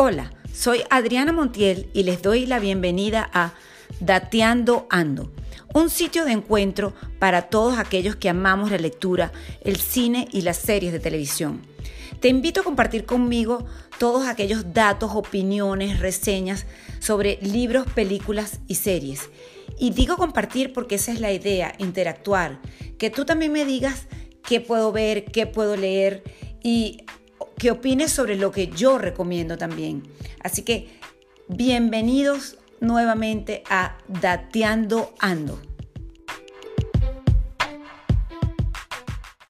Hola, soy Adriana Montiel y les doy la bienvenida a Dateando Ando, un sitio de encuentro para todos aquellos que amamos la lectura, el cine y las series de televisión. Te invito a compartir conmigo todos aquellos datos, opiniones, reseñas sobre libros, películas y series. Y digo compartir porque esa es la idea, interactuar, que tú también me digas qué puedo ver, qué puedo leer y que opines sobre lo que yo recomiendo también. Así que bienvenidos nuevamente a Dateando Ando.